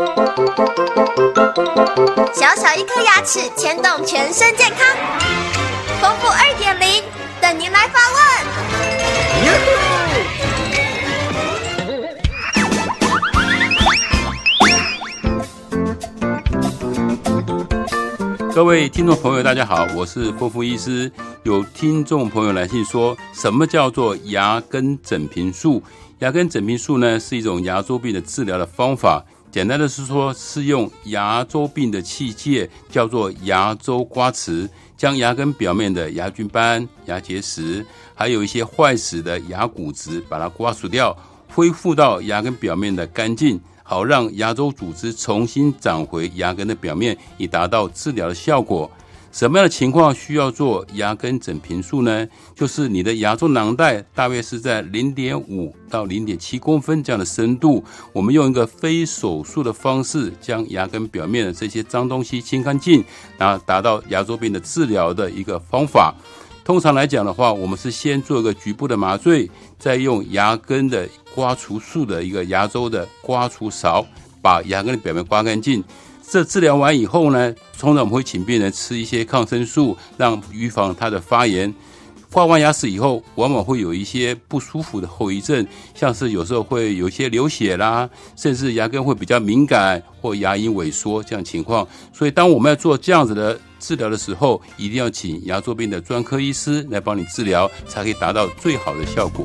小小一颗牙齿牵动全身健康，丰富二点零等您来发问。各位听众朋友，大家好，我是丰富医师。有听众朋友来信说，什么叫做牙根整平术？牙根整平术呢，是一种牙周病的治疗的方法。简单的是说，是用牙周病的器械，叫做牙周刮瓷，将牙根表面的牙菌斑、牙结石，还有一些坏死的牙骨质，把它刮除掉，恢复到牙根表面的干净，好让牙周组织重新长回牙根的表面，以达到治疗的效果。什么样的情况需要做牙根整平术呢？就是你的牙周囊袋大约是在零点五到零点七公分这样的深度，我们用一个非手术的方式，将牙根表面的这些脏东西清干净，然后达到牙周病的治疗的一个方法。通常来讲的话，我们是先做一个局部的麻醉，再用牙根的刮除术的一个牙周的刮除勺，把牙根的表面刮干净。这治疗完以后呢，通常我们会请病人吃一些抗生素，让预防它的发炎。刮完牙齿以后，往往会有一些不舒服的后遗症，像是有时候会有一些流血啦，甚至牙根会比较敏感或牙龈萎缩这样情况。所以，当我们要做这样子的治疗的时候，一定要请牙周病的专科医师来帮你治疗，才可以达到最好的效果。